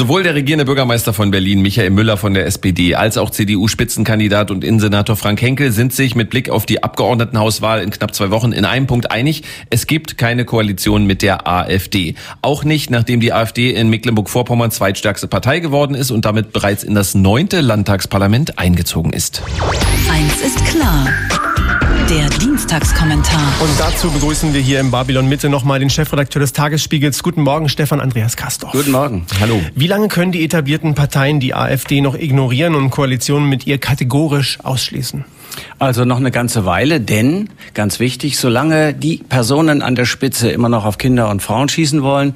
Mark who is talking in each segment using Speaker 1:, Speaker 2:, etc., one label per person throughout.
Speaker 1: Sowohl der regierende Bürgermeister von Berlin, Michael Müller von der SPD, als auch CDU-Spitzenkandidat und Innensenator Frank Henkel sind sich mit Blick auf die Abgeordnetenhauswahl in knapp zwei Wochen in einem Punkt einig. Es gibt keine Koalition mit der AfD. Auch nicht, nachdem die AfD in Mecklenburg-Vorpommern zweitstärkste Partei geworden ist und damit bereits in das neunte Landtagsparlament eingezogen ist.
Speaker 2: Eins ist klar. Der Dienstagskommentar.
Speaker 3: Und dazu begrüßen wir hier im Babylon Mitte nochmal den Chefredakteur des Tagesspiegels. Guten Morgen, Stefan Andreas Kastorf.
Speaker 4: Guten Morgen.
Speaker 1: Hallo.
Speaker 3: Wie lange können die etablierten Parteien die AfD noch ignorieren und Koalitionen mit ihr kategorisch ausschließen?
Speaker 4: Also noch eine ganze Weile, denn, ganz wichtig, solange die Personen an der Spitze immer noch auf Kinder und Frauen schießen wollen,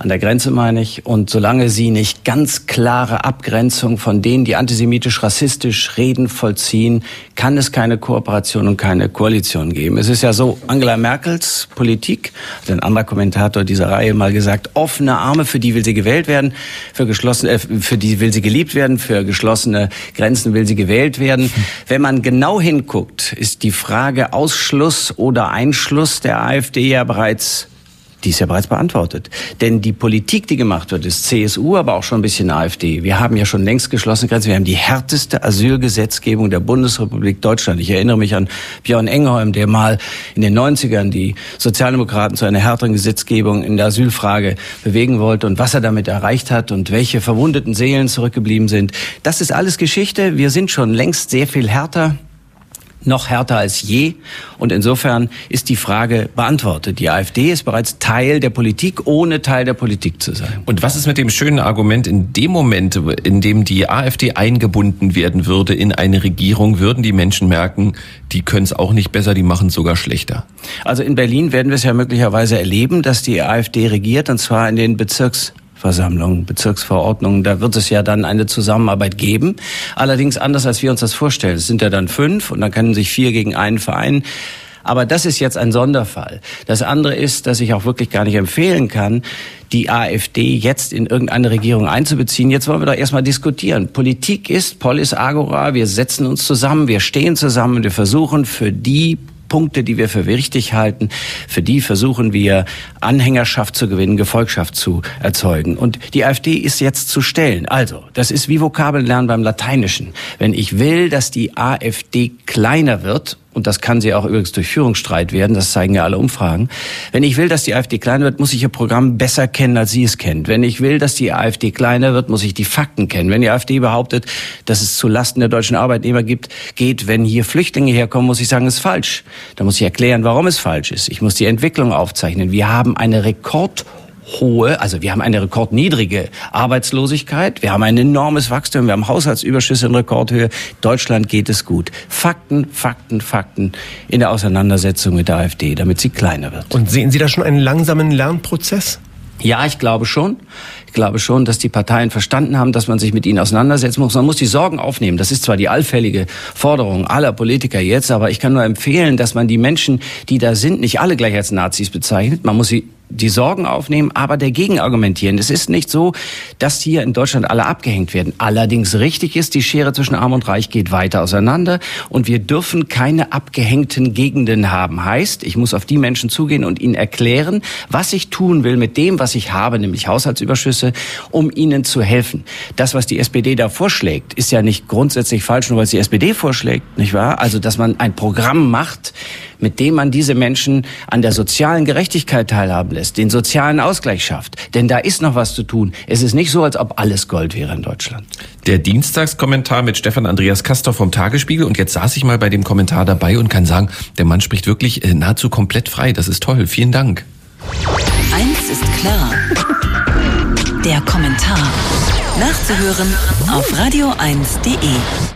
Speaker 4: an der Grenze meine ich. Und solange sie nicht ganz klare Abgrenzung von denen, die antisemitisch-rassistisch reden, vollziehen, kann es keine Kooperation und keine Koalition geben. Es ist ja so, Angela Merkels Politik, hat ein anderer Kommentator dieser Reihe mal gesagt, offene Arme, für die will sie gewählt werden, für geschlossene, äh, für die will sie geliebt werden, für geschlossene Grenzen will sie gewählt werden. Wenn man genau hinguckt, ist die Frage Ausschluss oder Einschluss der AfD ja bereits die ist ja bereits beantwortet. Denn die Politik, die gemacht wird, ist CSU, aber auch schon ein bisschen AfD. Wir haben ja schon längst geschlossene Grenzen. Wir haben die härteste Asylgesetzgebung der Bundesrepublik Deutschland. Ich erinnere mich an Björn Engholm, der mal in den 90ern die Sozialdemokraten zu einer härteren Gesetzgebung in der Asylfrage bewegen wollte und was er damit erreicht hat und welche verwundeten Seelen zurückgeblieben sind. Das ist alles Geschichte. Wir sind schon längst sehr viel härter noch härter als je. Und insofern ist die Frage beantwortet. Die AfD ist bereits Teil der Politik, ohne Teil der Politik zu sein.
Speaker 1: Und was ist mit dem schönen Argument, in dem Moment, in dem die AfD eingebunden werden würde in eine Regierung, würden die Menschen merken, die können es auch nicht besser, die machen es sogar schlechter?
Speaker 4: Also in Berlin werden wir es ja möglicherweise erleben, dass die AfD regiert, und zwar in den Bezirks Versammlungen, Bezirksverordnungen, da wird es ja dann eine Zusammenarbeit geben. Allerdings anders, als wir uns das vorstellen. Es sind ja dann fünf und dann können sich vier gegen einen vereinen. Aber das ist jetzt ein Sonderfall. Das andere ist, dass ich auch wirklich gar nicht empfehlen kann, die AfD jetzt in irgendeine Regierung einzubeziehen. Jetzt wollen wir doch erstmal diskutieren. Politik ist Polis Agora. Wir setzen uns zusammen, wir stehen zusammen, wir versuchen für die Punkte, die wir für wichtig halten, für die versuchen wir Anhängerschaft zu gewinnen, Gefolgschaft zu erzeugen. Und die AfD ist jetzt zu stellen. Also, das ist wie Vokabeln lernen beim Lateinischen. Wenn ich will, dass die AfD kleiner wird und das kann sie auch übrigens durch Führungsstreit werden, das zeigen ja alle Umfragen. Wenn ich will, dass die AfD kleiner wird, muss ich ihr Programm besser kennen, als sie es kennt. Wenn ich will, dass die AfD kleiner wird, muss ich die Fakten kennen. Wenn die AfD behauptet, dass es zu Lasten der deutschen Arbeitnehmer gibt, geht, wenn hier Flüchtlinge herkommen, muss ich sagen, es ist falsch. Da muss ich erklären, warum es falsch ist. Ich muss die Entwicklung aufzeichnen. Wir haben eine Rekord hohe, also wir haben eine rekordniedrige Arbeitslosigkeit, wir haben ein enormes Wachstum, wir haben Haushaltsüberschüsse in Rekordhöhe. Deutschland geht es gut. Fakten, Fakten, Fakten in der Auseinandersetzung mit der AfD, damit sie kleiner wird.
Speaker 3: Und sehen Sie da schon einen langsamen Lernprozess?
Speaker 4: Ja, ich glaube schon. Glaube schon, dass die Parteien verstanden haben, dass man sich mit ihnen auseinandersetzen muss. Man muss die Sorgen aufnehmen. Das ist zwar die allfällige Forderung aller Politiker jetzt, aber ich kann nur empfehlen, dass man die Menschen, die da sind, nicht alle gleich als Nazis bezeichnet. Man muss sie die Sorgen aufnehmen, aber dagegen argumentieren. Es ist nicht so, dass hier in Deutschland alle abgehängt werden. Allerdings richtig ist, die Schere zwischen Arm und Reich geht weiter auseinander und wir dürfen keine abgehängten Gegenden haben. Heißt, ich muss auf die Menschen zugehen und ihnen erklären, was ich tun will mit dem, was ich habe, nämlich Haushaltsüberschüsse, um ihnen zu helfen. Das, was die SPD da vorschlägt, ist ja nicht grundsätzlich falsch, nur weil es die SPD vorschlägt, nicht wahr? Also, dass man ein Programm macht, mit dem man diese Menschen an der sozialen Gerechtigkeit teilhaben lässt, den sozialen Ausgleich schafft. Denn da ist noch was zu tun. Es ist nicht so, als ob alles Gold wäre in Deutschland.
Speaker 1: Der Dienstagskommentar mit Stefan Andreas Kastor vom Tagesspiegel. Und jetzt saß ich mal bei dem Kommentar dabei und kann sagen, der Mann spricht wirklich äh, nahezu komplett frei. Das ist toll. Vielen Dank.
Speaker 2: Eins ist klar. Der Kommentar. Nachzuhören auf radio1.de.